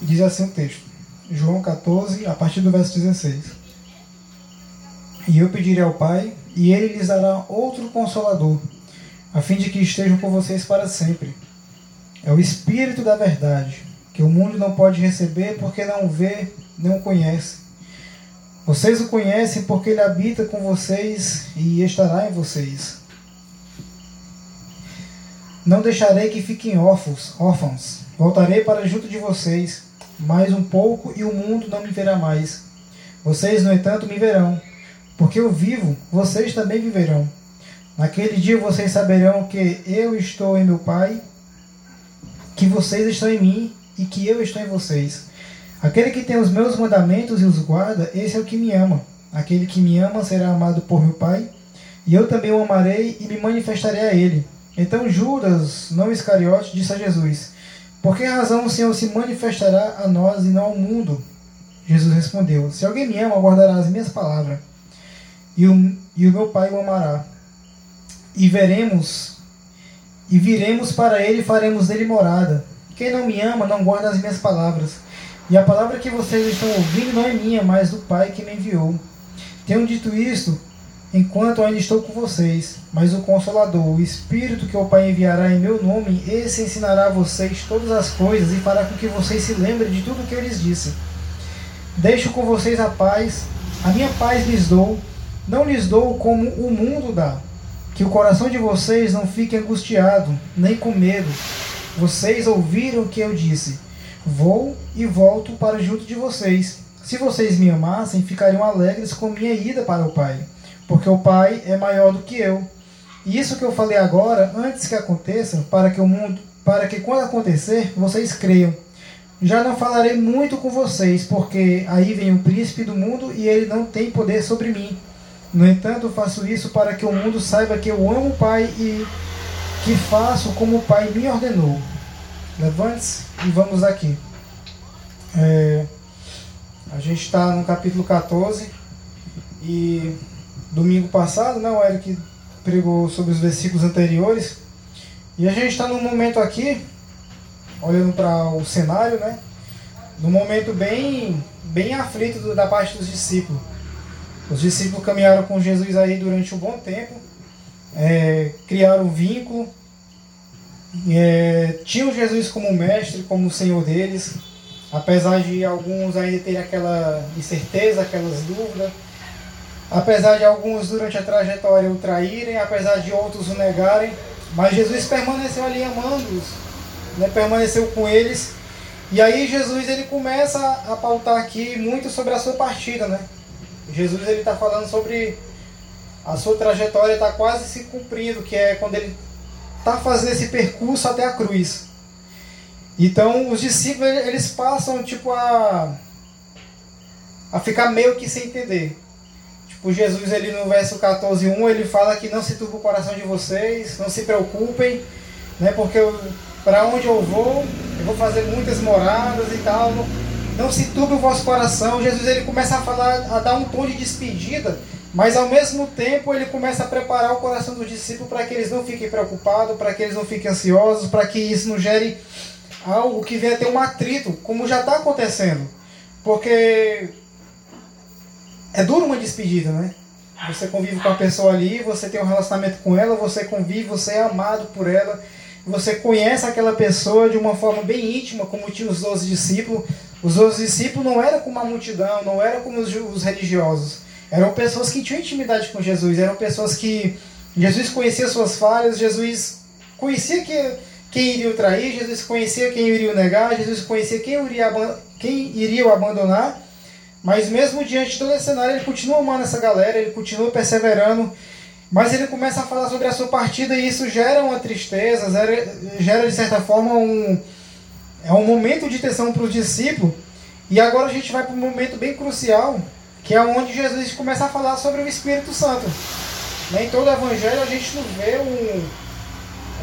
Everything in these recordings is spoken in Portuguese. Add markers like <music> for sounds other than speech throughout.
Diz assim o texto. João 14, a partir do verso 16. E eu pedirei ao Pai, e ele lhes dará outro consolador, a fim de que estejam com vocês para sempre. É o Espírito da Verdade, que o mundo não pode receber porque não vê, não conhece. Vocês o conhecem porque ele habita com vocês e estará em vocês. Não deixarei que fiquem órfãos, órfãos. Voltarei para junto de vocês mais um pouco e o mundo não me verá mais. Vocês, no entanto, me verão, porque eu vivo, vocês também viverão. Naquele dia vocês saberão que eu estou em meu Pai, que vocês estão em mim e que eu estou em vocês. Aquele que tem os meus mandamentos e os guarda, esse é o que me ama. Aquele que me ama será amado por meu Pai, e eu também o amarei e me manifestarei a ele. Então Judas, não Iscariote, disse a Jesus: por que razão o Senhor se manifestará a nós e não ao mundo? Jesus respondeu: Se alguém me ama, guardará as minhas palavras, e o, e o meu Pai o amará. E veremos, e viremos para ele e faremos dele morada. Quem não me ama, não guarda as minhas palavras. E a palavra que vocês estão ouvindo não é minha, mas do Pai que me enviou. Tenho dito isto enquanto ainda estou com vocês. Mas o Consolador, o Espírito que o Pai enviará em meu nome, esse ensinará a vocês todas as coisas e fará com que vocês se lembrem de tudo o que eu lhes disse. Deixo com vocês a paz, a minha paz lhes dou, não lhes dou como o mundo dá. Que o coração de vocês não fique angustiado, nem com medo. Vocês ouviram o que eu disse. Vou e volto para junto de vocês. Se vocês me amassem, ficariam alegres com minha ida para o Pai porque o Pai é maior do que eu. E isso que eu falei agora, antes que aconteça, para que o mundo, para que quando acontecer, vocês creiam. Já não falarei muito com vocês, porque aí vem o príncipe do mundo e ele não tem poder sobre mim. No entanto, faço isso para que o mundo saiba que eu amo o Pai e que faço como o Pai me ordenou. Levante-se e vamos aqui. É, a gente está no capítulo 14 e domingo passado, né? O Eric pregou sobre os versículos anteriores. E a gente está num momento aqui, olhando para o cenário, né? Num momento bem, bem aflito da parte dos discípulos. Os discípulos caminharam com Jesus aí durante um bom tempo, é, criaram um vínculo, é, tinham Jesus como mestre, como Senhor deles, apesar de alguns ainda terem aquela incerteza, aquelas dúvidas Apesar de alguns durante a trajetória o traírem, apesar de outros o negarem, mas Jesus permaneceu ali amando-os, né? permaneceu com eles. E aí Jesus ele começa a pautar aqui muito sobre a sua partida, né? Jesus ele está falando sobre a sua trajetória está quase se cumprindo, que é quando ele está fazendo esse percurso até a cruz. Então os discípulos eles passam tipo a a ficar meio que sem entender. O Jesus, ele no verso 14, 1, ele fala que não se turbe o coração de vocês, não se preocupem, né, porque para onde eu vou, eu vou fazer muitas moradas e tal. Não, se turbe o vosso coração. Jesus ele começa a falar, a dar um tom de despedida, mas ao mesmo tempo ele começa a preparar o coração dos discípulos para que eles não fiquem preocupados, para que eles não fiquem ansiosos, para que isso não gere algo que venha ter um atrito, como já está acontecendo. Porque é duro uma despedida, né? Você convive com a pessoa ali, você tem um relacionamento com ela, você convive, você é amado por ela, você conhece aquela pessoa de uma forma bem íntima, como tinha os doze discípulos. Os doze discípulos não eram como a multidão, não eram como os, os religiosos. Eram pessoas que tinham intimidade com Jesus, eram pessoas que Jesus conhecia suas falhas, Jesus conhecia que, quem iria o trair, Jesus conhecia quem iria o negar, Jesus conhecia quem iria, quem iria o abandonar. Mas mesmo diante de todo esse cenário, ele continua amando essa galera, ele continua perseverando. Mas ele começa a falar sobre a sua partida e isso gera uma tristeza, gera, gera de certa forma um, é um momento de tensão para os discípulos. E agora a gente vai para um momento bem crucial, que é onde Jesus começa a falar sobre o Espírito Santo. Em todo o Evangelho a gente não vê um,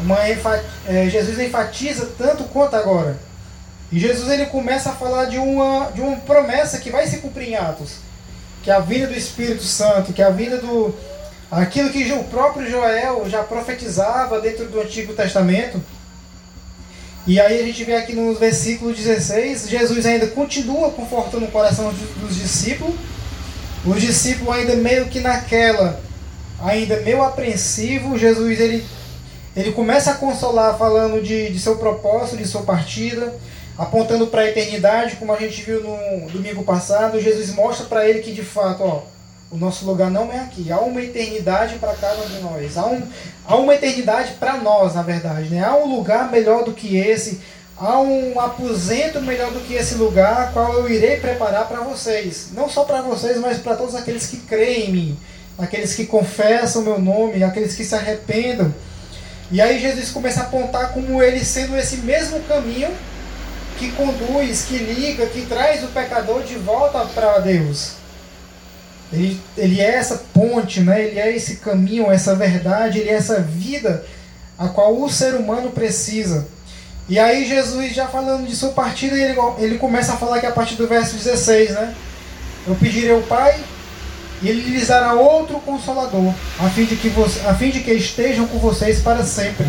uma é, Jesus enfatiza tanto quanto agora. E Jesus ele começa a falar de uma, de uma promessa que vai se cumprir em Atos, que é a vinda do Espírito Santo, que é a vinda do aquilo que o próprio Joel já profetizava dentro do Antigo Testamento. E aí a gente vê aqui no versículo 16, Jesus ainda continua confortando o coração dos discípulos. Os discípulos ainda meio que naquela, ainda meio apreensivo, Jesus ele, ele começa a consolar falando de, de seu propósito, de sua partida, apontando para a eternidade, como a gente viu no domingo passado. Jesus mostra para ele que de fato, ó, o nosso lugar não é aqui. Há uma eternidade para cada um de nós. Há, um, há uma eternidade para nós, na verdade. Né? Há um lugar melhor do que esse. Há um aposento melhor do que esse lugar, qual eu irei preparar para vocês. Não só para vocês, mas para todos aqueles que creem em mim. Aqueles que confessam o meu nome, aqueles que se arrependam. E aí Jesus começa a apontar como ele sendo esse mesmo caminho que conduz, que liga, que traz o pecador de volta para Deus. Ele, ele é essa ponte, né? ele é esse caminho, essa verdade, ele é essa vida a qual o ser humano precisa. E aí Jesus já falando de sua partida, ele, ele começa a falar que a partir do verso 16, né? Eu pedirei ao Pai e ele lhes dará outro consolador, a fim de que, você, a fim de que estejam com vocês para sempre.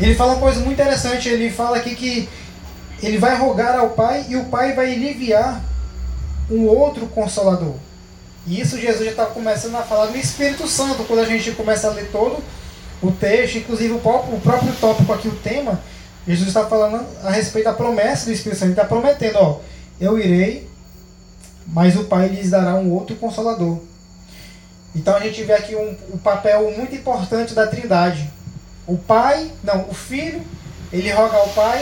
Ele fala uma coisa muito interessante, ele fala aqui que ele vai rogar ao Pai e o Pai vai enviar um outro consolador. E isso Jesus já está começando a falar no Espírito Santo, quando a gente começa a ler todo o texto, inclusive o próprio, o próprio tópico aqui, o tema, Jesus está falando a respeito da promessa do Espírito Santo. Ele está prometendo, ó, eu irei, mas o Pai lhes dará um outro consolador. Então a gente vê aqui um, um papel muito importante da Trindade. O Pai, não, o Filho, ele roga ao Pai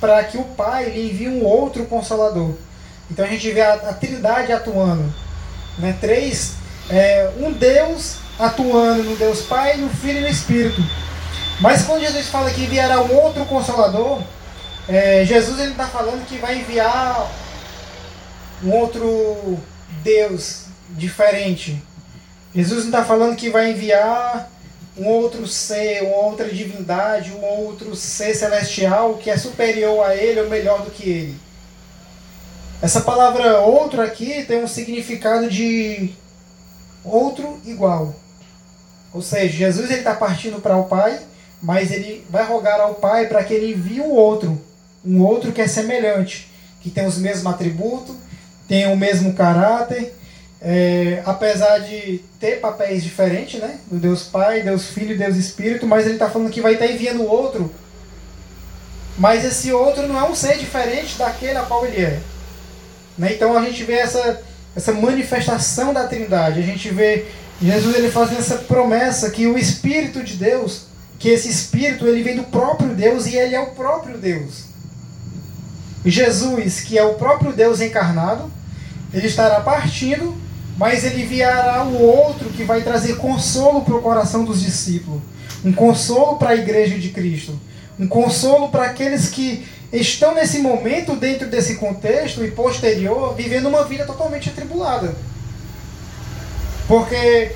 para que o Pai lhe envie um outro consolador. Então a gente vê a, a Trindade atuando. Né? Três, é, um Deus atuando no Deus Pai, no Filho e no Espírito. Mas quando Jesus fala que enviará um outro Consolador, é, Jesus ele está falando que vai enviar um outro Deus diferente. Jesus não está falando que vai enviar um outro ser, uma outra divindade, um outro ser celestial que é superior a ele ou melhor do que ele. Essa palavra outro aqui tem um significado de outro igual. Ou seja, Jesus está partindo para o Pai, mas ele vai rogar ao Pai para que ele envie um outro, um outro que é semelhante, que tem os mesmos atributos, tem o mesmo caráter, é, apesar de ter papéis diferentes, né? Do Deus Pai, Deus Filho, Deus Espírito, mas ele está falando que vai estar tá enviando outro. Mas esse outro não é um ser diferente daquele a qual ele é. Né? Então a gente vê essa, essa manifestação da Trindade. A gente vê Jesus ele fazendo essa promessa que o Espírito de Deus, que esse Espírito ele vem do próprio Deus e ele é o próprio Deus. Jesus, que é o próprio Deus encarnado, ele estará partindo, mas ele enviará o outro que vai trazer consolo para o coração dos discípulos, um consolo para a igreja de Cristo, um consolo para aqueles que estão nesse momento, dentro desse contexto e posterior, vivendo uma vida totalmente atribulada. Porque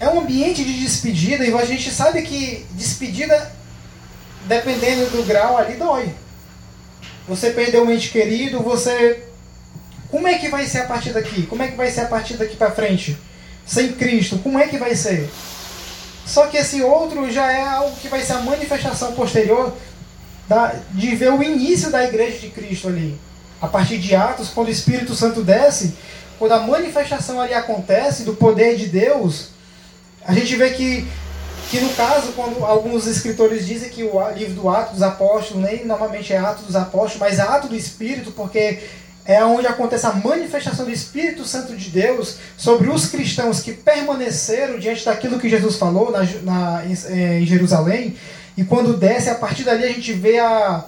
é um ambiente de despedida e a gente sabe que despedida, dependendo do grau, ali dói. Você perdeu um ente querido, você. Como é que vai ser a partir daqui? Como é que vai ser a partir daqui para frente? Sem Cristo, como é que vai ser? Só que esse outro já é algo que vai ser a manifestação posterior da, de ver o início da igreja de Cristo ali. A partir de Atos, quando o Espírito Santo desce, quando a manifestação ali acontece do poder de Deus, a gente vê que, que no caso, quando alguns escritores dizem que o livro do Atos dos Apóstolos, nem normalmente é Atos dos Apóstolos, mas é do Espírito, porque é onde acontece a manifestação do Espírito Santo de Deus sobre os cristãos que permaneceram diante daquilo que Jesus falou na, na, em, é, em Jerusalém. E quando desce, a partir dali a gente vê a,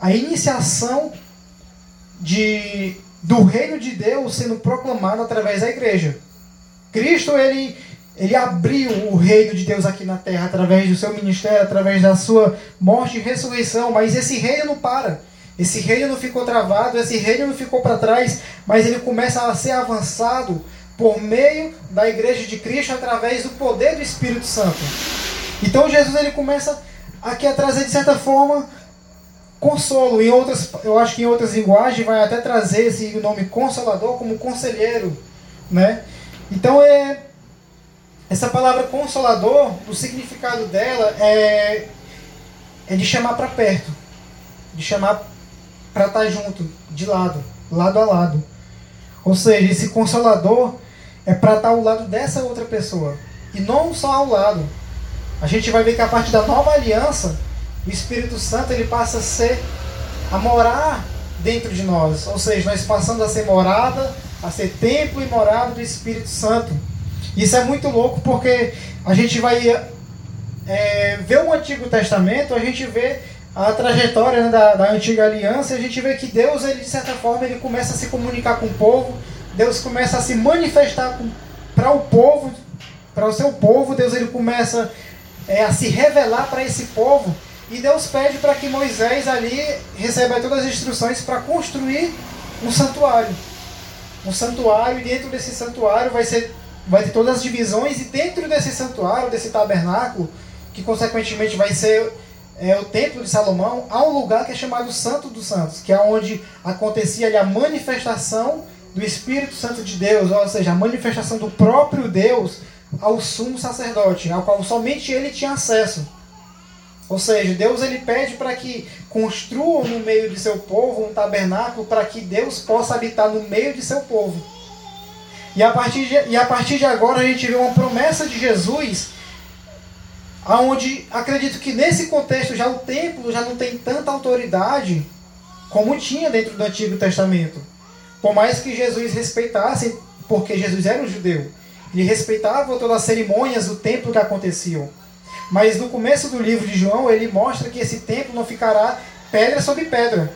a iniciação de, do reino de Deus sendo proclamado através da igreja. Cristo, ele, ele abriu o reino de Deus aqui na terra através do seu ministério, através da sua morte e ressurreição, mas esse reino não para. Esse reino não ficou travado, esse reino não ficou para trás, mas ele começa a ser avançado por meio da igreja de Cristo através do poder do Espírito Santo. Então Jesus ele começa aqui a trazer de certa forma consolo. Em outras, eu acho que em outras linguagens vai até trazer esse nome consolador como conselheiro, né? Então é essa palavra consolador, o significado dela é é de chamar para perto, de chamar para estar tá junto, de lado, lado a lado. Ou seja, esse consolador é para estar tá ao lado dessa outra pessoa e não só ao lado. A gente vai ver que a partir da nova aliança, o Espírito Santo ele passa a ser a morar dentro de nós. Ou seja, nós passamos a ser morada, a ser templo e morada do Espírito Santo. Isso é muito louco porque a gente vai é, ver o Antigo Testamento, a gente vê a trajetória né, da, da antiga aliança, a gente vê que Deus, ele, de certa forma, ele começa a se comunicar com o povo, Deus começa a se manifestar para o povo, para o seu povo, Deus ele começa é, a se revelar para esse povo, e Deus pede para que Moisés ali receba todas as instruções para construir um santuário. Um santuário, e dentro desse santuário vai, ser, vai ter todas as divisões, e dentro desse santuário, desse tabernáculo, que consequentemente vai ser é, o templo de Salomão, há um lugar que é chamado Santo dos Santos, que é onde acontecia ali a manifestação do Espírito Santo de Deus, ou seja, a manifestação do próprio Deus ao sumo sacerdote, ao qual somente ele tinha acesso. Ou seja, Deus ele pede para que construam no meio de seu povo um tabernáculo para que Deus possa habitar no meio de seu povo. E a partir de, e a partir de agora a gente vê uma promessa de Jesus aonde acredito que nesse contexto já o templo já não tem tanta autoridade como tinha dentro do Antigo Testamento. Por mais que Jesus respeitasse, porque Jesus era um judeu, ele respeitava todas as cerimônias do templo que aconteciam. Mas no começo do livro de João, ele mostra que esse templo não ficará pedra sobre pedra.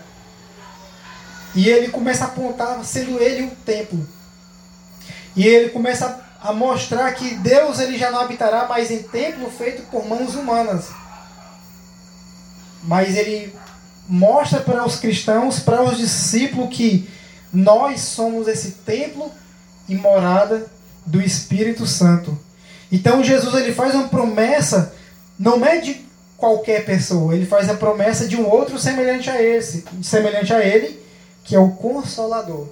E ele começa a apontar sendo ele o templo. E ele começa a mostrar que Deus ele já não habitará mais em templo feito por mãos humanas. Mas ele mostra para os cristãos, para os discípulos que nós somos esse templo e morada do Espírito Santo. Então Jesus ele faz uma promessa, não é de qualquer pessoa, ele faz a promessa de um outro semelhante a esse, semelhante a ele, que é o consolador.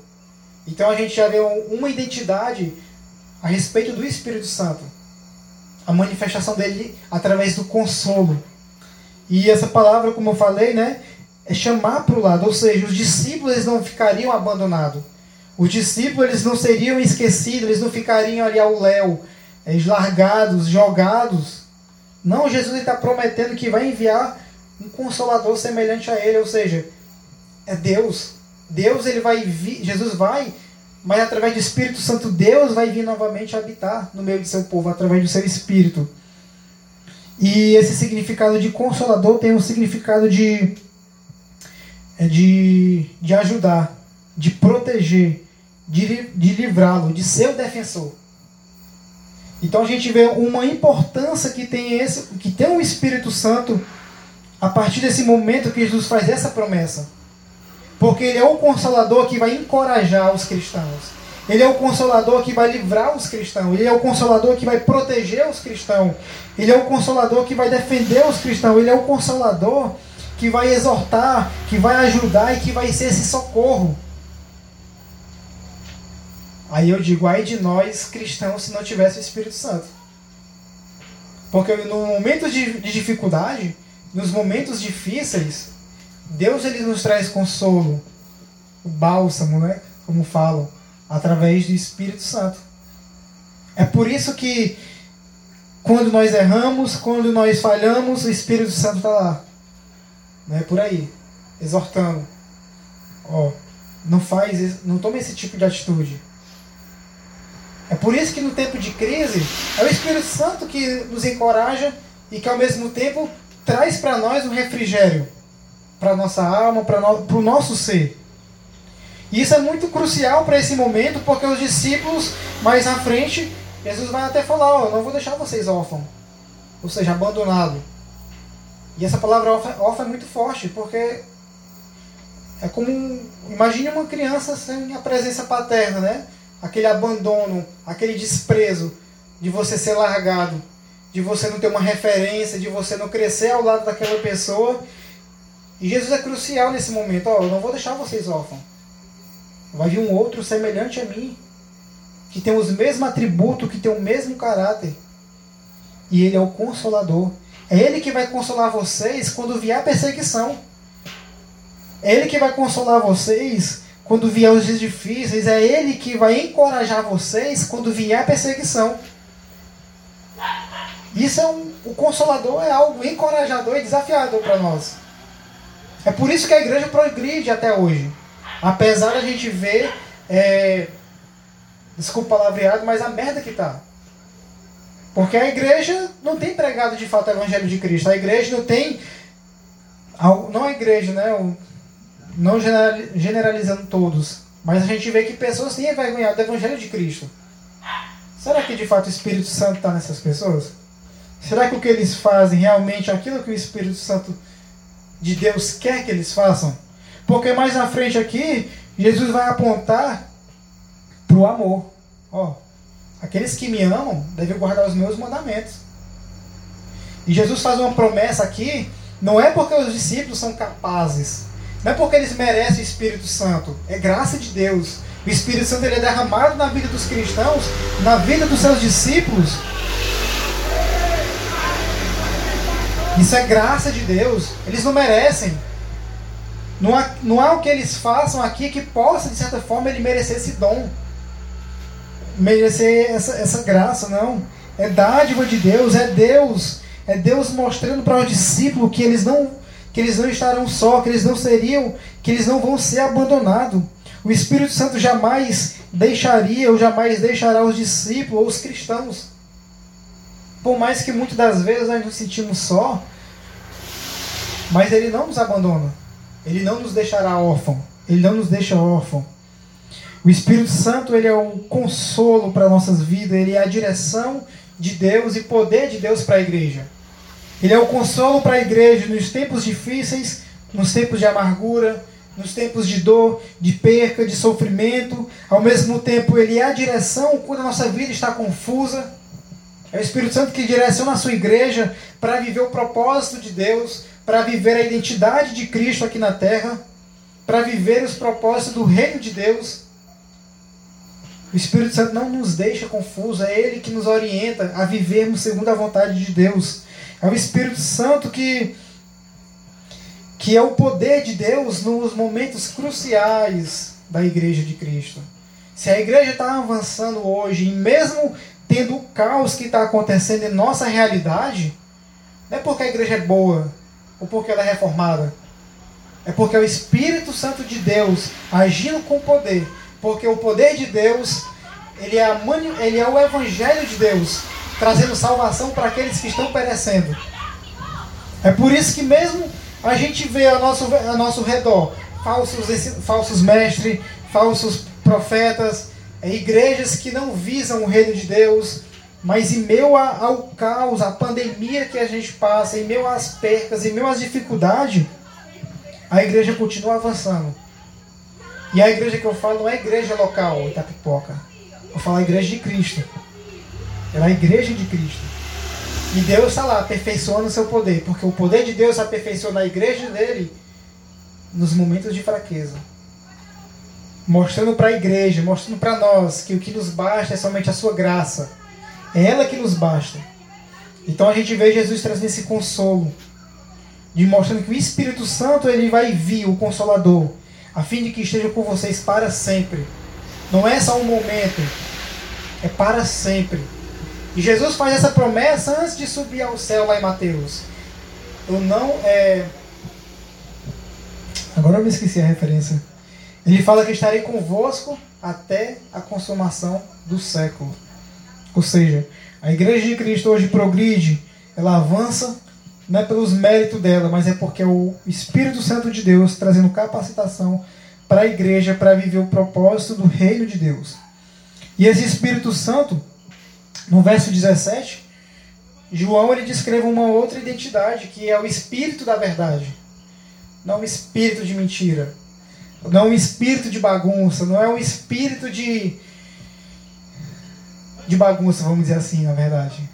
Então a gente já vê uma identidade a respeito do Espírito Santo. A manifestação dele através do consolo. E essa palavra, como eu falei, né, é chamar para o lado, ou seja, os discípulos não ficariam abandonados. Os discípulos eles não seriam esquecidos, eles não ficariam ali ao léu, eles largados, jogados. Não, Jesus está prometendo que vai enviar um consolador semelhante a ele, ou seja, é Deus. Deus ele vai vir, Jesus vai, mas através do Espírito Santo Deus vai vir novamente habitar no meio de seu povo através do seu Espírito. E esse significado de consolador tem um significado de de, de ajudar, de proteger, de, de livrá-lo, de ser o defensor. Então a gente vê uma importância que tem esse, que tem o Espírito Santo a partir desse momento que Jesus faz essa promessa. Porque ele é o consolador que vai encorajar os cristãos. Ele é o consolador que vai livrar os cristãos. Ele é o consolador que vai proteger os cristãos. Ele é o consolador que vai defender os cristãos. Ele é o consolador que vai exortar, que vai ajudar e que vai ser esse socorro. Aí eu digo, ai de nós cristãos se não tivesse o Espírito Santo. Porque no momento de, de dificuldade, nos momentos difíceis, Deus ele nos traz consolo, o bálsamo, né? Como falam, através do Espírito Santo. É por isso que quando nós erramos, quando nós falhamos, o Espírito Santo está lá. Não é por aí, exortando. Ó, não faz, não tome esse tipo de atitude. É por isso que no tempo de crise é o Espírito Santo que nos encoraja e que ao mesmo tempo traz para nós um refrigério para nossa alma, para no, o nosso ser. E isso é muito crucial para esse momento, porque os discípulos mais à frente, Jesus vai até falar: ó, não vou deixar vocês órfãos, ou seja, abandonados. E essa palavra órfã é muito forte, porque é como. Imagine uma criança sem a presença paterna, né? aquele abandono, aquele desprezo de você ser largado, de você não ter uma referência, de você não crescer ao lado daquela pessoa. E Jesus é crucial nesse momento. Ó, eu não vou deixar vocês órfãos. Vai vir um outro semelhante a mim, que tem os mesmos atributos, que tem o mesmo caráter. E ele é o consolador. É Ele que vai consolar vocês quando vier a perseguição. É Ele que vai consolar vocês quando vier os dias difíceis. É Ele que vai encorajar vocês quando vier a perseguição. Isso é um, o consolador é algo encorajador e desafiador para nós. É por isso que a igreja progride até hoje. Apesar da gente ver, é, desculpa o palavreado, mas a merda que tá. Porque a igreja não tem pregado de fato o evangelho de Cristo. A igreja não tem. Não a igreja, né? Não generalizando todos. Mas a gente vê que pessoas têm envergonhado do evangelho de Cristo. Será que de fato o Espírito Santo está nessas pessoas? Será que o que eles fazem realmente é aquilo que o Espírito Santo de Deus quer que eles façam? Porque mais na frente aqui, Jesus vai apontar para o amor. Ó, aqueles que me amam devem guardar os meus mandamentos. E Jesus faz uma promessa aqui, não é porque os discípulos são capazes, não é porque eles merecem o Espírito Santo, é graça de Deus. O Espírito Santo ele é derramado na vida dos cristãos, na vida dos seus discípulos, Isso é graça de Deus. Eles não merecem. Não há, não há o que eles façam aqui que possa, de certa forma, ele merecer esse dom. Merecer essa, essa graça, não. É dádiva de Deus, é Deus. É Deus mostrando para os discípulos que eles não que eles não estarão só, que eles não seriam, que eles não vão ser abandonados. O Espírito Santo jamais deixaria ou jamais deixará os discípulos ou os cristãos. Por mais que muitas das vezes nós nos sentimos só, mas Ele não nos abandona. Ele não nos deixará órfão. Ele não nos deixa órfão. O Espírito Santo ele é o consolo para nossas vidas, ele é a direção de Deus e poder de Deus para a igreja. Ele é o consolo para a igreja nos tempos difíceis, nos tempos de amargura, nos tempos de dor, de perca, de sofrimento. Ao mesmo tempo, ele é a direção quando a nossa vida está confusa. É o Espírito Santo que direciona a sua igreja para viver o propósito de Deus, para viver a identidade de Cristo aqui na terra, para viver os propósitos do reino de Deus. O Espírito Santo não nos deixa confusos, é Ele que nos orienta a vivermos segundo a vontade de Deus. É o Espírito Santo que, que é o poder de Deus nos momentos cruciais da igreja de Cristo. Se a igreja está avançando hoje, e mesmo tendo o caos que está acontecendo em nossa realidade, não é porque a igreja é boa ou porque ela é reformada. É porque é o Espírito Santo de Deus agindo com poder. Porque o poder de Deus, ele é, ele é o Evangelho de Deus, trazendo salvação para aqueles que estão perecendo. É por isso que mesmo a gente vê ao nosso, ao nosso redor falsos, falsos mestres, falsos profetas, é, igrejas que não visam o reino de Deus, mas em meio ao caos, à pandemia que a gente passa, em meio às percas, em meio às dificuldades, a igreja continua avançando. E a igreja que eu falo não é igreja local, Itapipoca. Eu falo a igreja de Cristo. Ela é a igreja de Cristo. E Deus está lá aperfeiçoando o seu poder, porque o poder de Deus aperfeiçoa na igreja dele nos momentos de fraqueza mostrando para a igreja, mostrando para nós que o que nos basta é somente a sua graça. É ela que nos basta. Então a gente vê Jesus trazendo esse consolo, de mostrando que o Espírito Santo ele vai vir, o Consolador, a fim de que esteja com vocês para sempre. Não é só um momento, é para sempre. E Jesus faz essa promessa antes de subir ao céu lá em Mateus. Eu não é. Agora eu me esqueci a referência. Ele fala que estarei convosco até a consumação do século. Ou seja, a igreja de Cristo hoje progride, ela avança, não é pelos méritos dela, mas é porque é o Espírito Santo de Deus trazendo capacitação para a igreja para viver o propósito do reino de Deus. E esse Espírito Santo, no verso 17, João ele descreve uma outra identidade, que é o espírito da verdade. Não o espírito de mentira, não é um espírito de bagunça, não é um espírito de de bagunça, vamos dizer assim, na verdade.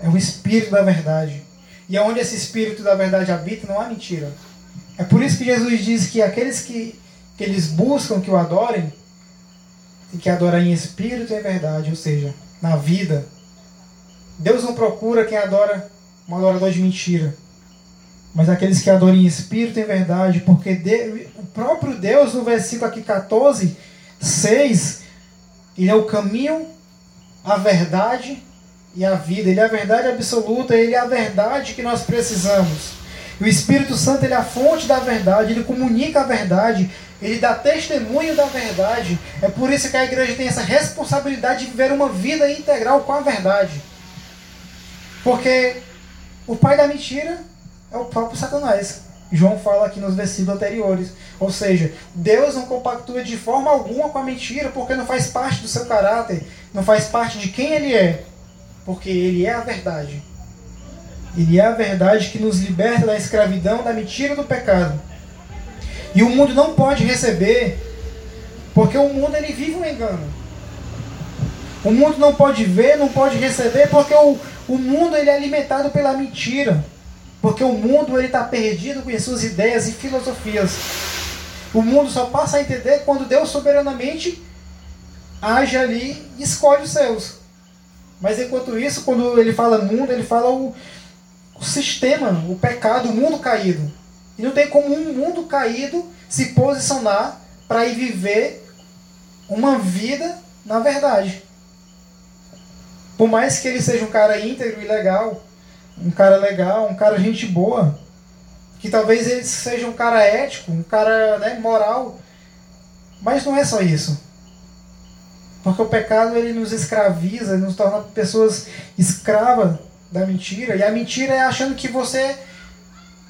É o espírito da verdade. E é onde esse espírito da verdade habita, não há mentira. É por isso que Jesus diz que aqueles que, que eles buscam que o adorem, tem que adorar em espírito e em verdade, ou seja, na vida. Deus não procura quem adora um adorador de mentira, mas aqueles que adoram em espírito e em verdade, porque de, o próprio Deus, no versículo aqui 14, 6, ele é o caminho, a verdade e a vida. Ele é a verdade absoluta, ele é a verdade que nós precisamos. O Espírito Santo ele é a fonte da verdade, ele comunica a verdade, ele dá testemunho da verdade. É por isso que a igreja tem essa responsabilidade de viver uma vida integral com a verdade. Porque o pai da mentira é o próprio Satanás. João fala aqui nos versículos anteriores. Ou seja, Deus não compactua de forma alguma com a mentira, porque não faz parte do seu caráter, não faz parte de quem ele é, porque ele é a verdade. Ele é a verdade que nos liberta da escravidão, da mentira do pecado. E o mundo não pode receber, porque o mundo ele vive um engano. O mundo não pode ver, não pode receber, porque o, o mundo ele é alimentado pela mentira. Porque o mundo está perdido com as suas ideias e filosofias. O mundo só passa a entender quando Deus soberanamente age ali e escolhe os seus. Mas enquanto isso, quando ele fala mundo, ele fala o, o sistema, o pecado, o mundo caído. E não tem como um mundo caído se posicionar para ir viver uma vida na verdade. Por mais que ele seja um cara íntegro e legal, um cara legal, um cara gente boa, que talvez ele seja um cara ético, um cara né, moral, mas não é só isso. Porque o pecado ele nos escraviza, ele nos torna pessoas escravas da mentira, e a mentira é achando que você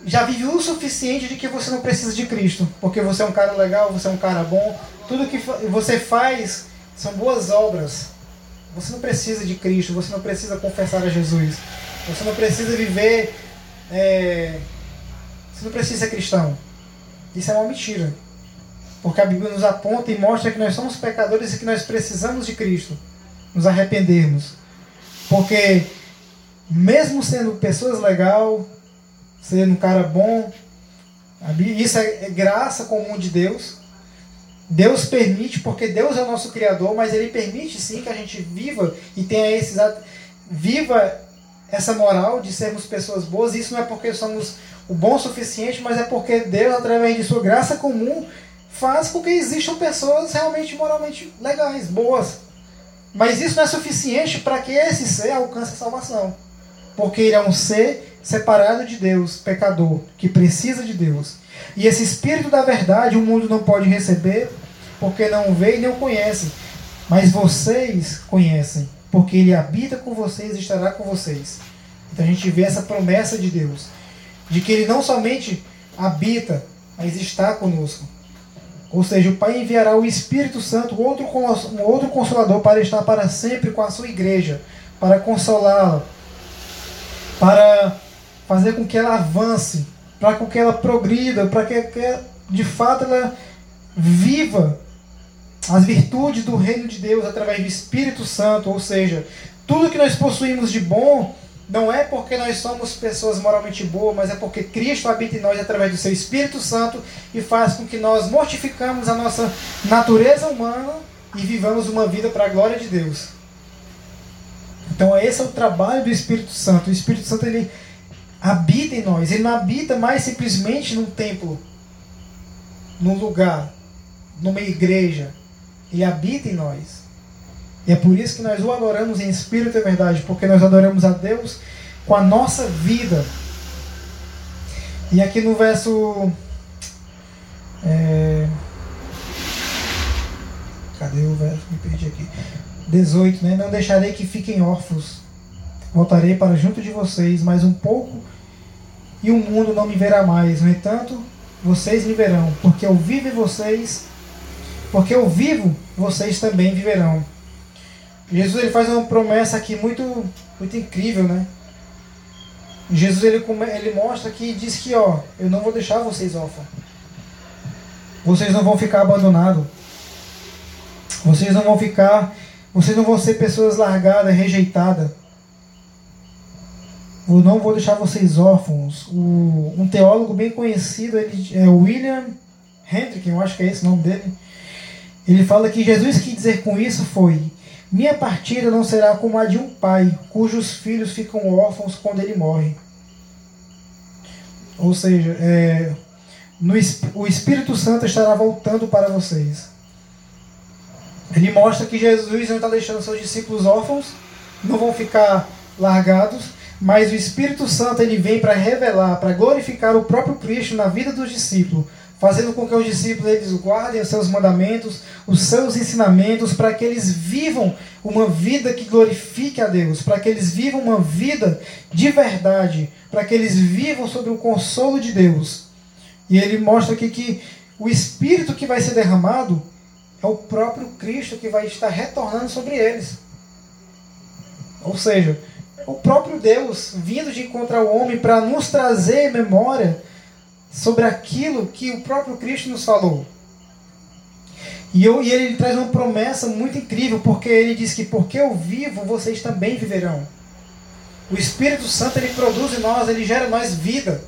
já vive o suficiente de que você não precisa de Cristo, porque você é um cara legal, você é um cara bom, tudo que você faz são boas obras. Você não precisa de Cristo, você não precisa confessar a Jesus, você não precisa viver, é, você não precisa ser cristão. Isso é uma mentira, porque a Bíblia nos aponta e mostra que nós somos pecadores e que nós precisamos de Cristo, nos arrependermos, porque mesmo sendo pessoas legais sendo um cara bom. Isso é, é graça comum de Deus. Deus permite, porque Deus é o nosso Criador, mas Ele permite sim que a gente viva e tenha esses viva essa moral de sermos pessoas boas. Isso não é porque somos o bom o suficiente, mas é porque Deus, através de sua graça comum, faz com que existam pessoas realmente moralmente legais, boas. Mas isso não é suficiente para que esse ser alcance a salvação. Porque ele é um ser separado de Deus, pecador, que precisa de Deus. E esse Espírito da verdade o mundo não pode receber, porque não vê e não conhece. Mas vocês conhecem, porque ele habita com vocês e estará com vocês. Então a gente vê essa promessa de Deus, de que ele não somente habita, mas está conosco. Ou seja, o Pai enviará o Espírito Santo, outro, um outro consolador, para estar para sempre com a sua igreja, para consolá-la, para fazer com que ela avance, para com que ela progrida, para que, que de fato ela viva as virtudes do reino de Deus através do Espírito Santo, ou seja, tudo que nós possuímos de bom não é porque nós somos pessoas moralmente boas, mas é porque Cristo habita em nós através do seu Espírito Santo e faz com que nós mortificamos a nossa natureza humana e vivamos uma vida para a glória de Deus. Então esse é o trabalho do Espírito Santo. O Espírito Santo ele habita em nós. Ele não habita mais simplesmente num templo, num lugar, numa igreja. Ele habita em nós. E é por isso que nós o adoramos em espírito e verdade, porque nós adoramos a Deus com a nossa vida. E aqui no verso. É, cadê o verso? Me perdi aqui. 18, né? Não deixarei que fiquem órfãos Voltarei para junto de vocês mais um pouco e o mundo não me verá mais. No entanto, vocês me verão, porque eu vivo em vocês, porque eu vivo, vocês também viverão. Jesus ele faz uma promessa aqui muito, muito incrível, né? Jesus ele, ele mostra aqui e diz que ó, eu não vou deixar vocês órfãos. Vocês não vão ficar abandonados. Vocês não vão ficar, vocês não vão ser pessoas largadas, rejeitadas. Eu não vou deixar vocês órfãos. O, um teólogo bem conhecido ele, é William Hendrick, eu acho que é esse o nome dele. Ele fala que Jesus quis dizer com isso foi: Minha partida não será como a de um pai, cujos filhos ficam órfãos quando ele morre. Ou seja, é, no, o Espírito Santo estará voltando para vocês. Ele mostra que Jesus não está deixando seus discípulos órfãos, não vão ficar largados, mas o Espírito Santo ele vem para revelar, para glorificar o próprio Cristo na vida dos discípulos, fazendo com que os discípulos eles guardem os seus mandamentos, os seus ensinamentos, para que eles vivam uma vida que glorifique a Deus, para que eles vivam uma vida de verdade, para que eles vivam sob o consolo de Deus. E ele mostra aqui que o Espírito que vai ser derramado é o próprio Cristo que vai estar retornando sobre eles. Ou seja, o próprio Deus vindo de encontrar o homem para nos trazer memória sobre aquilo que o próprio Cristo nos falou. E, eu, e ele, traz uma promessa muito incrível, porque ele diz que porque eu vivo, vocês também viverão. O Espírito Santo ele produz em nós, ele gera em nós vida.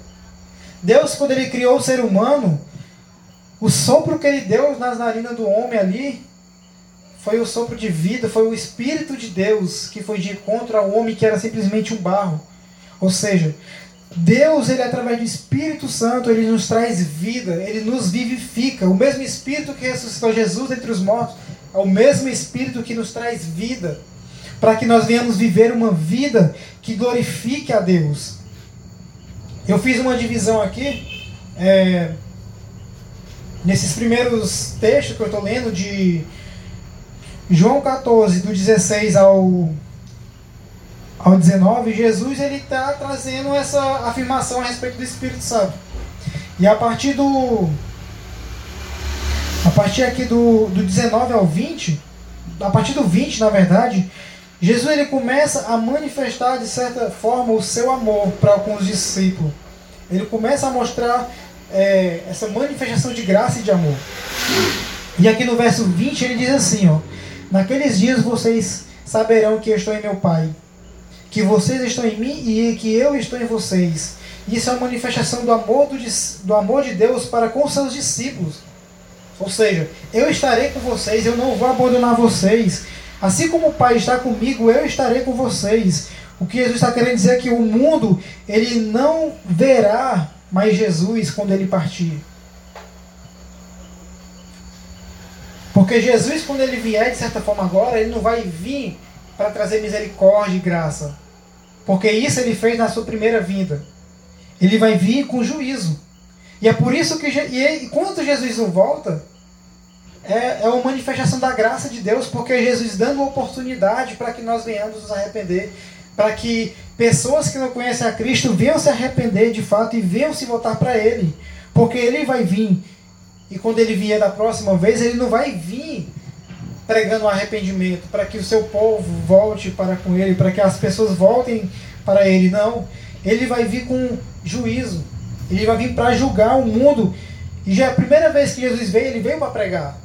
Deus, quando ele criou o ser humano, o sopro que ele deu nas narinas do homem ali foi o sopro de vida, foi o Espírito de Deus que foi de encontro ao homem que era simplesmente um barro. Ou seja, Deus, ele através do Espírito Santo, ele nos traz vida, ele nos vivifica. O mesmo Espírito que ressuscitou Jesus entre os mortos, é o mesmo Espírito que nos traz vida, para que nós venhamos viver uma vida que glorifique a Deus. Eu fiz uma divisão aqui, é, nesses primeiros textos que eu estou lendo, de João 14, do 16 ao ao 19, Jesus ele está trazendo essa afirmação a respeito do Espírito Santo. E a partir do a partir aqui do, do 19 ao 20, a partir do 20, na verdade, Jesus ele começa a manifestar de certa forma o seu amor para com os discípulos. Ele começa a mostrar é, essa manifestação de graça e de amor. E aqui no verso 20 ele diz assim: ó, Naqueles dias vocês saberão que eu estou em meu Pai que vocês estão em mim e que eu estou em vocês. Isso é uma manifestação do amor, do, do amor de Deus para com seus discípulos. Ou seja, eu estarei com vocês, eu não vou abandonar vocês. Assim como o Pai está comigo, eu estarei com vocês. O que Jesus está querendo dizer é que o mundo ele não verá mais Jesus quando ele partir. Porque Jesus, quando ele vier, de certa forma agora, ele não vai vir para trazer misericórdia e graça. Porque isso ele fez na sua primeira vinda. Ele vai vir com juízo. E é por isso que e quando Jesus não volta, é, é uma manifestação da graça de Deus, porque Jesus dando oportunidade para que nós venhamos nos arrepender, para que pessoas que não conhecem a Cristo venham se arrepender de fato e venham se voltar para Ele. Porque Ele vai vir. E quando Ele vier da próxima vez, Ele não vai vir pregando arrependimento, para que o seu povo volte para com ele, para que as pessoas voltem para ele. Não. Ele vai vir com juízo. Ele vai vir para julgar o mundo. E já é a primeira vez que Jesus veio, ele veio para pregar.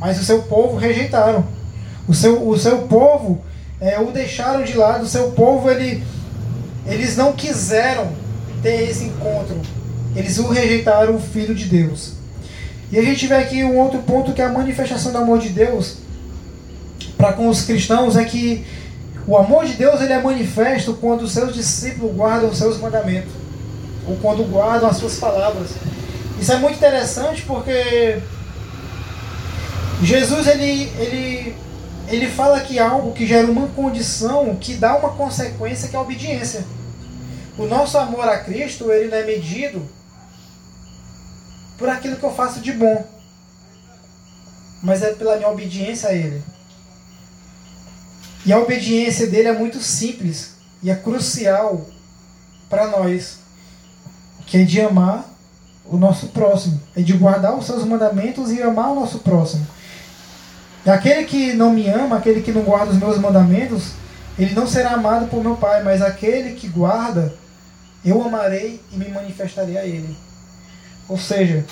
Mas o seu povo rejeitaram. O seu, o seu povo é, o deixaram de lado. O seu povo, ele, eles não quiseram ter esse encontro. Eles o rejeitaram, o Filho de Deus. E a gente vê aqui um outro ponto que é a manifestação do amor de Deus para com os cristãos é que o amor de Deus ele é manifesto quando os seus discípulos guardam os seus mandamentos, ou quando guardam as suas palavras. Isso é muito interessante porque Jesus ele, ele, ele fala que algo que gera uma condição que dá uma consequência que é a obediência. O nosso amor a Cristo ele não é medido por aquilo que eu faço de bom, mas é pela minha obediência a Ele. E a obediência dele é muito simples e é crucial para nós, que é de amar o nosso próximo, é de guardar os seus mandamentos e amar o nosso próximo. E aquele que não me ama, aquele que não guarda os meus mandamentos, ele não será amado por meu Pai, mas aquele que guarda, eu amarei e me manifestarei a ele. Ou seja,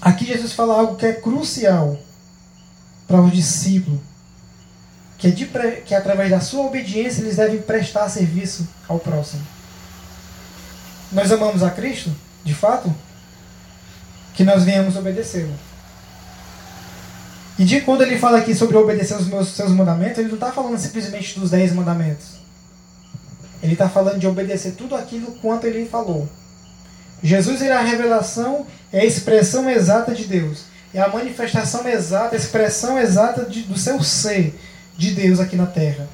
aqui Jesus fala algo que é crucial para os discípulos que, de, que através da sua obediência eles devem prestar serviço ao próximo. Nós amamos a Cristo, de fato, que nós venhamos obedecê-lo. E de quando ele fala aqui sobre obedecer os meus seus mandamentos, ele não está falando simplesmente dos dez mandamentos. Ele está falando de obedecer tudo aquilo quanto ele falou. Jesus é a revelação, é a expressão exata de Deus. É a manifestação exata, a expressão exata de, do seu ser de Deus aqui na terra.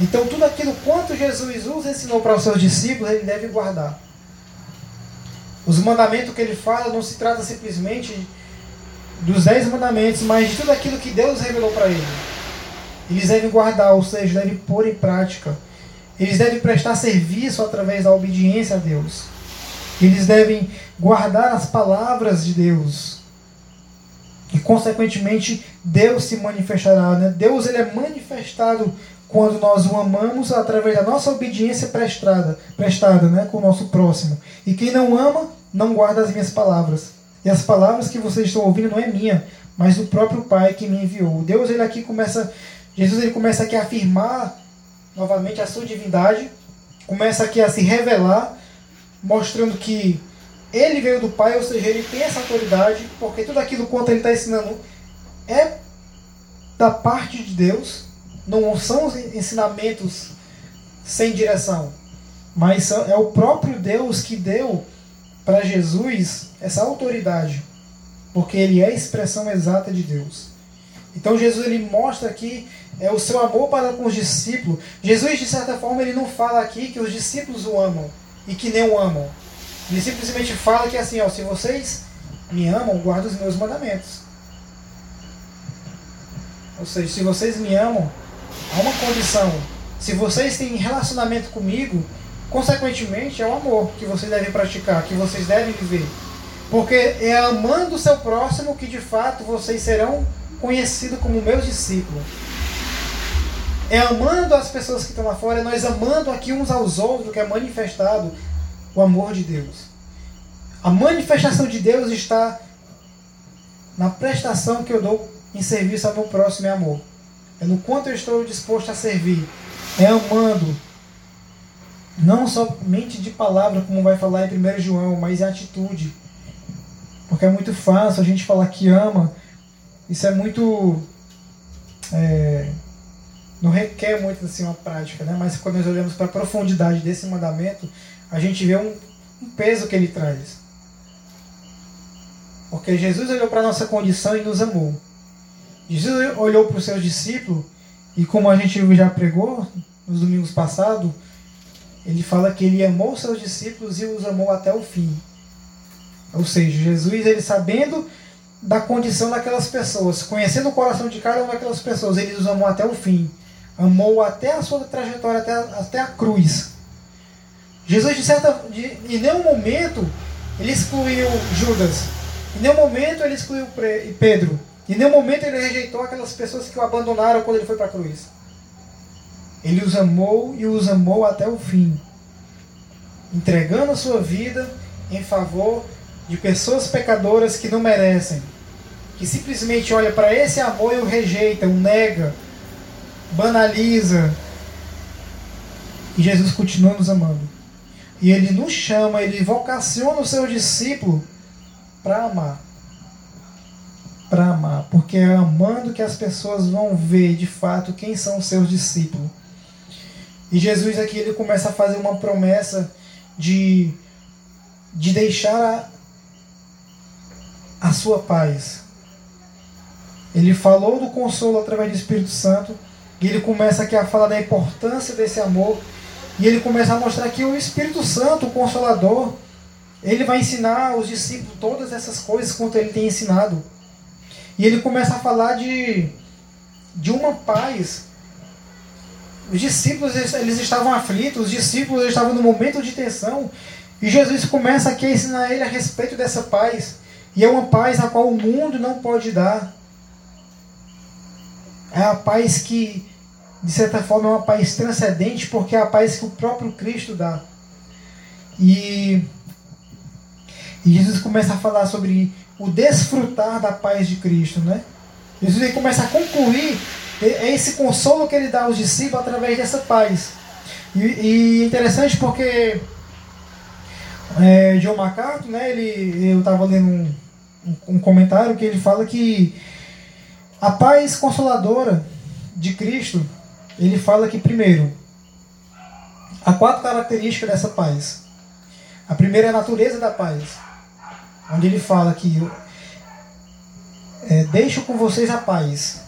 Então, tudo aquilo quanto Jesus os ensinou para os seus discípulos, ele deve guardar. Os mandamentos que ele fala não se trata simplesmente dos dez mandamentos, mas de tudo aquilo que Deus revelou para ele. Eles devem guardar, ou seja, devem pôr em prática. Eles devem prestar serviço através da obediência a Deus. Eles devem guardar as palavras de Deus. E, consequentemente, Deus se manifestará. Né? Deus ele é manifestado quando nós o amamos através da nossa obediência prestada, prestada né, com o nosso próximo. E quem não ama, não guarda as minhas palavras. E as palavras que vocês estão ouvindo não é minha, mas do próprio Pai que me enviou. Deus ele aqui começa, Jesus ele começa aqui a afirmar novamente a sua divindade, começa aqui a se revelar, mostrando que ele veio do Pai, ou seja, ele tem essa autoridade, porque tudo aquilo quanto ele está ensinando é da parte de Deus, não são ensinamentos sem direção, mas é o próprio Deus que deu para Jesus essa autoridade, porque ele é a expressão exata de Deus. Então Jesus ele mostra aqui é o seu amor para com os discípulos. Jesus de certa forma ele não fala aqui que os discípulos o amam e que nem o amam. Ele simplesmente fala que assim, ó, se vocês me amam, guardem os meus mandamentos. Ou seja, se vocês me amam, há uma condição. Se vocês têm relacionamento comigo, consequentemente é o amor que vocês devem praticar, que vocês devem viver. Porque é amando o seu próximo que de fato vocês serão conhecidos como meus discípulos. É amando as pessoas que estão lá fora, é nós amando aqui uns aos outros que é manifestado o amor de Deus. A manifestação de Deus está na prestação que eu dou em serviço ao meu próximo e amor. É no quanto eu estou disposto a servir. É amando. Não somente de palavra, como vai falar em 1 João, mas em atitude. Porque é muito fácil a gente falar que ama. Isso é muito. É, não requer muito assim uma prática, né? mas quando nós olhamos para a profundidade desse mandamento, a gente vê um, um peso que ele traz. Porque Jesus olhou para a nossa condição e nos amou. Jesus olhou para os seus discípulos e como a gente já pregou nos domingos passados, ele fala que ele amou seus discípulos e os amou até o fim. Ou seja, Jesus, ele sabendo da condição daquelas pessoas, conhecendo o coração de cada uma daquelas pessoas, ele os amou até o fim. Amou até a sua trajetória, até, até a cruz. Jesus, de certa, de, em nenhum momento, ele excluiu Judas. Em nenhum momento ele excluiu Pedro. Em nenhum momento ele rejeitou aquelas pessoas que o abandonaram quando ele foi para a cruz. Ele os amou e os amou até o fim, entregando a sua vida em favor de pessoas pecadoras que não merecem, que simplesmente olha para esse amor e o rejeita, o nega, banaliza. E Jesus continua nos amando. E ele nos chama, ele vocaciona o seu discípulo para amar para amar, porque é amando que as pessoas vão ver de fato quem são os seus discípulos. E Jesus aqui ele começa a fazer uma promessa de, de deixar a, a sua paz. Ele falou do consolo através do Espírito Santo, e ele começa aqui a falar da importância desse amor, e ele começa a mostrar que o Espírito Santo, o Consolador, ele vai ensinar os discípulos todas essas coisas quanto ele tem ensinado. E ele começa a falar de, de uma paz. Os discípulos eles estavam aflitos, os discípulos estavam no momento de tensão. E Jesus começa aqui a ensinar ele a respeito dessa paz. E é uma paz a qual o mundo não pode dar. É a paz que, de certa forma, é uma paz transcendente, porque é a paz que o próprio Cristo dá. E, e Jesus começa a falar sobre o desfrutar da paz de Cristo, né? Jesus começa a concluir esse consolo que ele dá aos discípulos através dessa paz. E, e interessante porque é, John MacArthur, né, ele, eu estava lendo um, um comentário que ele fala que a paz consoladora de Cristo, ele fala que primeiro Há quatro características dessa paz. A primeira é a natureza da paz, onde ele fala que é, deixo com vocês a paz.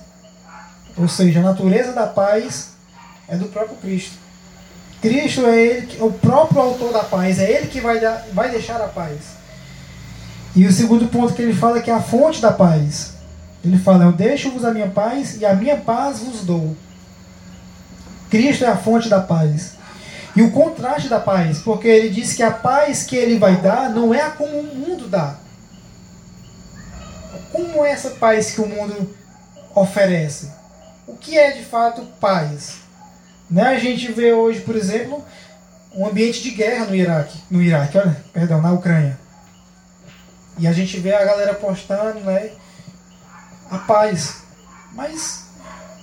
Ou seja, a natureza da paz é do próprio Cristo. Cristo é ele, o próprio autor da paz, é ele que vai, dar, vai deixar a paz. E o segundo ponto que ele fala é que é a fonte da paz. Ele fala: Eu deixo-vos a minha paz e a minha paz vos dou. Cristo é a fonte da paz. E o contraste da paz, porque ele diz que a paz que ele vai dar não é como o mundo dá. Como é essa paz que o mundo oferece? O que é de fato paz? Né? A gente vê hoje, por exemplo, um ambiente de guerra no Iraque, no Iraque, olha, perdão, na Ucrânia. E a gente vê a galera postando, né, a paz. Mas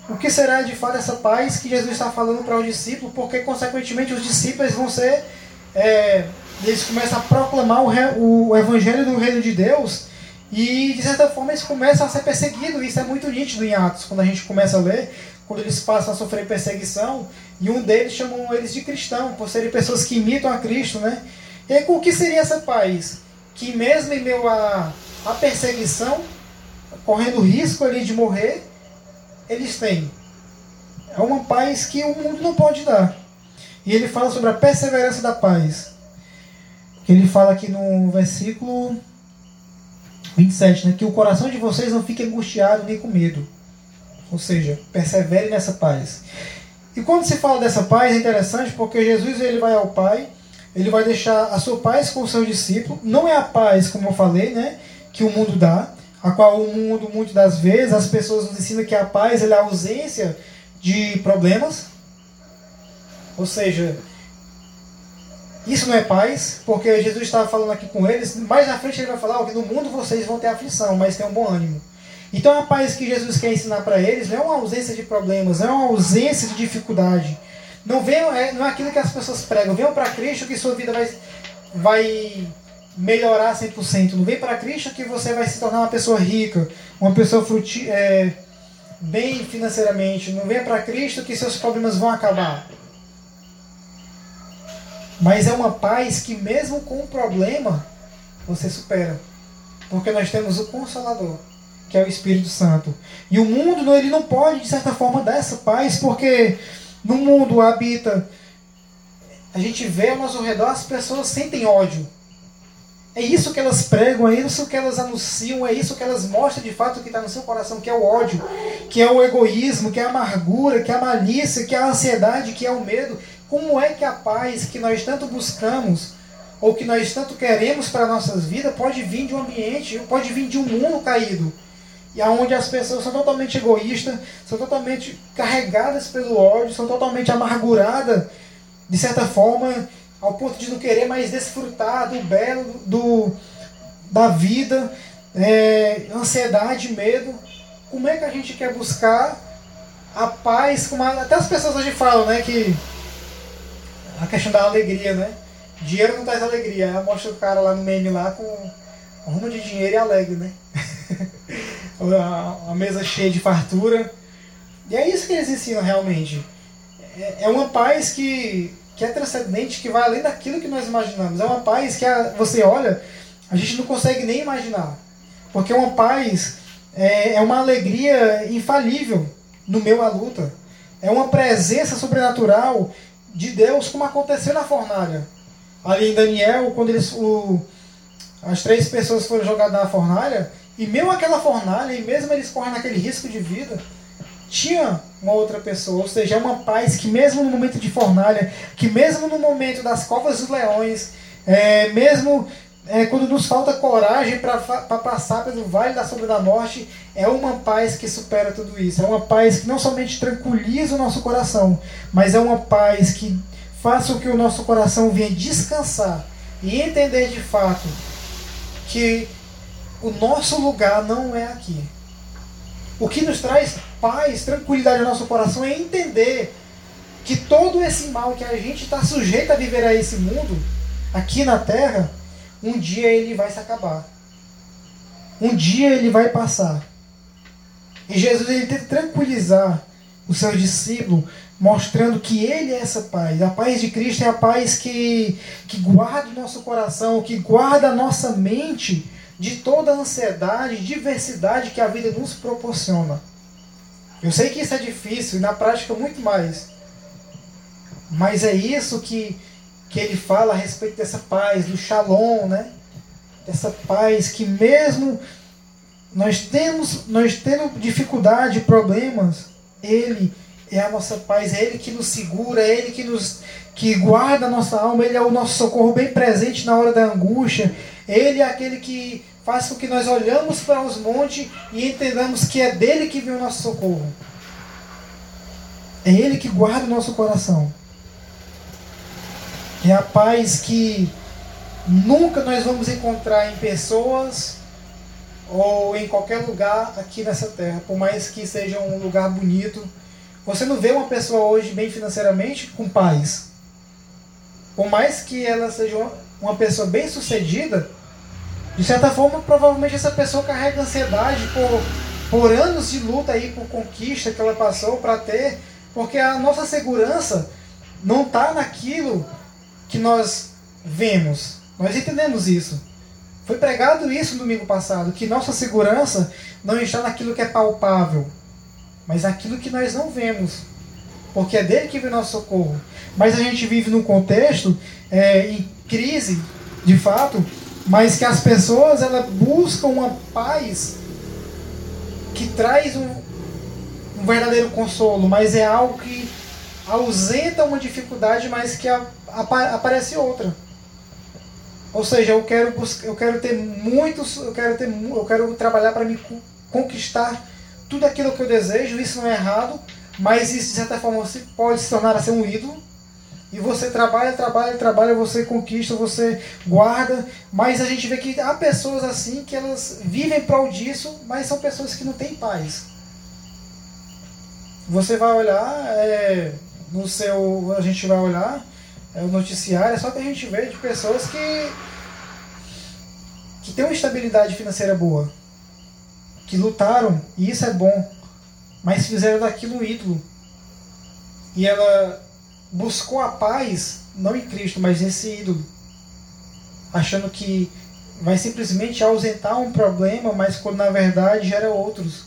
o que será de fato essa paz que Jesus está falando para os discípulos? Porque, consequentemente, os discípulos vão ser. É, eles começam a proclamar o, re, o evangelho do reino de Deus e, de certa forma, eles começam a ser perseguidos. Isso é muito nítido em Atos, quando a gente começa a ler, quando eles passam a sofrer perseguição. E um deles chamam eles de cristão, por serem pessoas que imitam a Cristo, né? E aí, o que seria essa paz? Que mesmo em meio à, à perseguição, correndo risco ali de morrer, eles têm. É uma paz que o mundo não pode dar. E ele fala sobre a perseverança da paz. Ele fala aqui no versículo 27, né, que o coração de vocês não fique angustiado nem com medo. Ou seja, persevere nessa paz. E quando se fala dessa paz é interessante porque Jesus ele vai ao Pai, ele vai deixar a sua paz com o seu discípulo. Não é a paz, como eu falei, né, que o mundo dá, a qual o mundo, muitas das vezes, as pessoas nos ensinam que a paz é a ausência de problemas. Ou seja, isso não é paz, porque Jesus estava falando aqui com eles. Mais na frente ele vai falar que no mundo vocês vão ter aflição, mas tenham bom ânimo. Então a paz que Jesus quer ensinar para eles não é uma ausência de problemas, não é uma ausência de dificuldade. Não, venham, é, não é aquilo que as pessoas pregam. Venham para Cristo que sua vida vai, vai melhorar 100%. Não vem para Cristo que você vai se tornar uma pessoa rica, uma pessoa fruti é, bem financeiramente. Não vem para Cristo que seus problemas vão acabar. Mas é uma paz que mesmo com o problema você supera. Porque nós temos o Consolador, que é o Espírito Santo. E o mundo ele não pode, de certa forma, dar essa paz, porque no mundo habita. A gente vê ao nosso redor, as pessoas sentem ódio é isso que elas pregam, é isso que elas anunciam, é isso que elas mostram de fato que está no seu coração, que é o ódio, que é o egoísmo, que é a amargura, que é a malícia, que é a ansiedade, que é o medo. Como é que a paz que nós tanto buscamos, ou que nós tanto queremos para nossas vidas, pode vir de um ambiente, pode vir de um mundo caído? E aonde as pessoas são totalmente egoístas, são totalmente carregadas pelo ódio, são totalmente amarguradas, de certa forma, ao ponto de não querer mais desfrutar do belo do, da vida, é, ansiedade, medo. Como é que a gente quer buscar a paz? Como até as pessoas hoje falam, né, que a questão da alegria, né? Dinheiro não traz alegria. Mostra o cara lá no meme lá com um rumo de dinheiro e alegre, né? <laughs> a, a mesa cheia de fartura. E é isso que eles ensinam realmente. É, é uma paz que que é transcendente, que vai além daquilo que nós imaginamos. É uma paz que a, você olha, a gente não consegue nem imaginar. Porque uma paz é, é uma alegria infalível no meio à luta. É uma presença sobrenatural de Deus, como aconteceu na fornalha. Ali em Daniel, quando eles, o, as três pessoas foram jogadas na fornalha, e mesmo aquela fornalha, e mesmo eles correndo aquele risco de vida, tinha uma outra pessoa, ou seja, é uma paz que mesmo no momento de fornalha, que mesmo no momento das covas dos leões, é, mesmo é, quando nos falta coragem para passar pelo vale da sombra da morte, é uma paz que supera tudo isso. É uma paz que não somente tranquiliza o nosso coração, mas é uma paz que faça com que o nosso coração venha descansar e entender de fato que o nosso lugar não é aqui. O que nos traz paz, tranquilidade ao nosso coração é entender que todo esse mal que a gente está sujeito a viver a esse mundo, aqui na terra, um dia ele vai se acabar. Um dia ele vai passar. E Jesus ele tenta tranquilizar o seu discípulo, mostrando que ele é essa paz. A paz de Cristo é a paz que, que guarda o nosso coração, que guarda a nossa mente de toda a ansiedade, diversidade que a vida nos proporciona. Eu sei que isso é difícil e na prática muito mais. Mas é isso que, que ele fala a respeito dessa paz, do shalom, né? Dessa paz que mesmo nós temos, nós tendo dificuldade, problemas, ele é a nossa paz, é ele que nos segura, é ele que nos que guarda a nossa alma, ele é o nosso socorro bem presente na hora da angústia. Ele é aquele que faz com que nós olhamos para os montes e entendamos que é dele que vem o nosso socorro. É ele que guarda o nosso coração. É a paz que nunca nós vamos encontrar em pessoas ou em qualquer lugar aqui nessa terra, por mais que seja um lugar bonito. Você não vê uma pessoa hoje bem financeiramente com paz. Por mais que ela seja uma pessoa bem sucedida, de certa forma, provavelmente essa pessoa carrega ansiedade por, por anos de luta aí, por conquista que ela passou para ter, porque a nossa segurança não está naquilo que nós vemos. Nós entendemos isso. Foi pregado isso no domingo passado, que nossa segurança não está naquilo que é palpável, mas naquilo que nós não vemos. Porque é dele que vem nosso socorro. Mas a gente vive num contexto é, em crise, de fato, mas que as pessoas elas buscam uma paz que traz um, um verdadeiro consolo, mas é algo que ausenta uma dificuldade, mas que a, a, aparece outra. Ou seja, eu quero eu quero ter muitos, eu quero ter, eu quero trabalhar para me conquistar tudo aquilo que eu desejo. Isso não é errado, mas isso de certa forma pode se tornar a ser um ídolo. E você trabalha, trabalha, trabalha, você conquista, você guarda, mas a gente vê que há pessoas assim que elas vivem prol disso, mas são pessoas que não têm paz. Você vai olhar é, no seu. A gente vai olhar é, o noticiário, é só que a gente vê de pessoas que. que têm uma estabilidade financeira boa. Que lutaram, e isso é bom, mas fizeram daquilo um ídolo. E ela buscou a paz, não em Cristo, mas nesse ídolo, achando que vai simplesmente ausentar um problema, mas quando na verdade gera outros.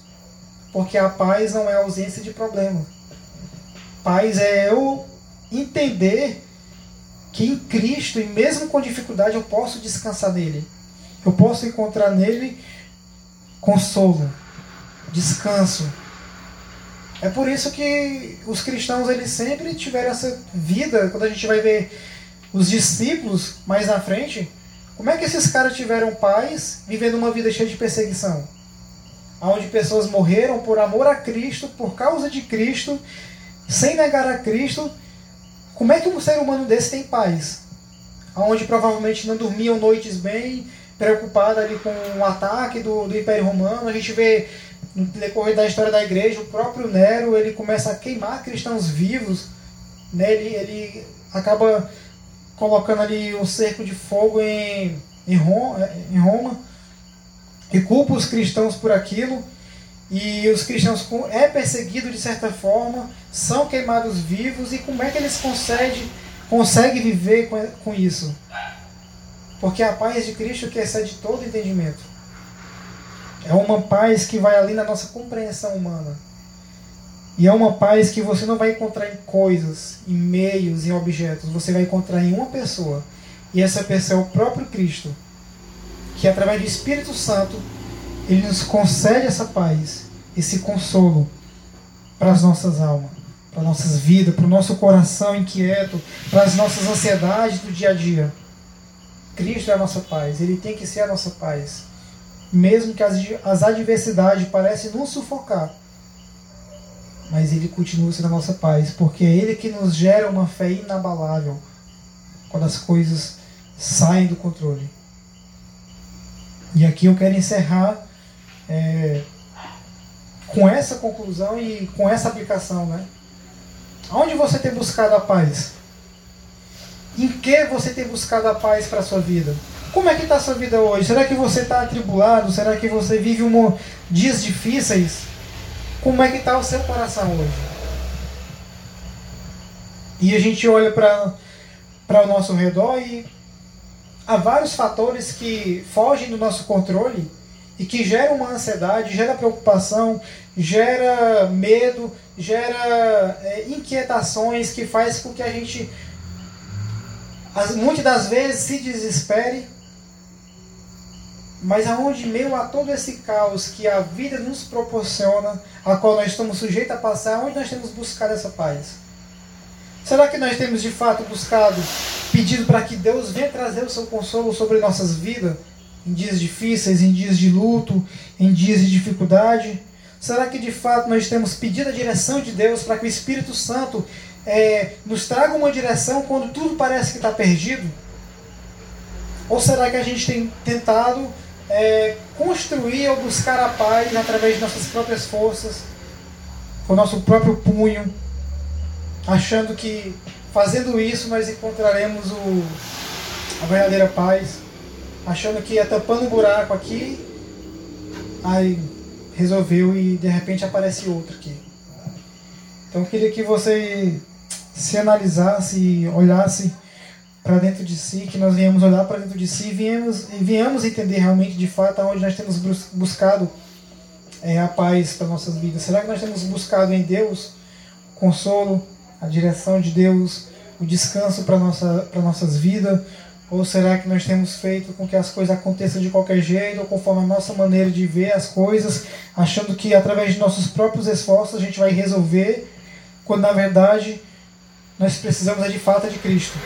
Porque a paz não é ausência de problema. Paz é eu entender que em Cristo, e mesmo com dificuldade, eu posso descansar nele. Eu posso encontrar nele consolo, descanso, é por isso que os cristãos eles sempre tiveram essa vida, quando a gente vai ver os discípulos mais na frente, como é que esses caras tiveram paz vivendo uma vida cheia de perseguição? Onde pessoas morreram por amor a Cristo, por causa de Cristo, sem negar a Cristo. Como é que um ser humano desse tem paz? Onde provavelmente não dormiam noites bem, preocupado ali com o ataque do, do Império Romano. A gente vê no decorrer da história da igreja, o próprio Nero ele começa a queimar cristãos vivos, né? ele, ele acaba colocando ali um cerco de fogo em, em, Roma, em Roma e culpa os cristãos por aquilo. E os cristãos é perseguido de certa forma, são queimados vivos, e como é que eles conseguem, conseguem viver com, com isso? Porque a paz de Cristo que excede todo entendimento. É uma paz que vai ali na nossa compreensão humana. E é uma paz que você não vai encontrar em coisas, em meios, em objetos. Você vai encontrar em uma pessoa. E essa pessoa é o próprio Cristo. Que através do Espírito Santo, ele nos concede essa paz, esse consolo para as nossas almas, para nossas vidas, para o nosso coração inquieto, para as nossas ansiedades do dia a dia. Cristo é a nossa paz, ele tem que ser a nossa paz mesmo que as, as adversidades parecem nos sufocar. Mas Ele continua sendo a nossa paz, porque é Ele que nos gera uma fé inabalável quando as coisas saem do controle. E aqui eu quero encerrar é, com essa conclusão e com essa aplicação. Né? Onde você tem buscado a paz? Em que você tem buscado a paz para a sua vida? Como é que está a sua vida hoje? Será que você está atribulado? Será que você vive um, dias difíceis? Como é que está o seu coração hoje? E a gente olha para o nosso redor e há vários fatores que fogem do nosso controle e que geram uma ansiedade, gera preocupação, gera medo, gera é, inquietações que faz com que a gente as, muitas das vezes se desespere, mas aonde meio a todo esse caos que a vida nos proporciona, a qual nós estamos sujeitos a passar, onde nós temos buscado essa paz? Será que nós temos de fato buscado, pedido para que Deus venha trazer o seu consolo sobre nossas vidas, em dias difíceis, em dias de luto, em dias de dificuldade? Será que de fato nós temos pedido a direção de Deus para que o Espírito Santo é, nos traga uma direção quando tudo parece que está perdido? Ou será que a gente tem tentado é, construir ou buscar a paz através de nossas próprias forças, com o nosso próprio punho, achando que fazendo isso nós encontraremos o, a verdadeira paz, achando que é tampando um buraco aqui, aí resolveu e de repente aparece outro aqui. Então eu queria que você se analisasse, olhasse para dentro de si, que nós viemos olhar para dentro de si e viemos, entender realmente de fato aonde nós temos buscado é, a paz para nossas vidas. Será que nós temos buscado em Deus o consolo, a direção de Deus, o descanso para nossa, para nossas vidas? Ou será que nós temos feito com que as coisas aconteçam de qualquer jeito, ou conforme a nossa maneira de ver as coisas, achando que através de nossos próprios esforços a gente vai resolver, quando na verdade nós precisamos é de fato de Cristo.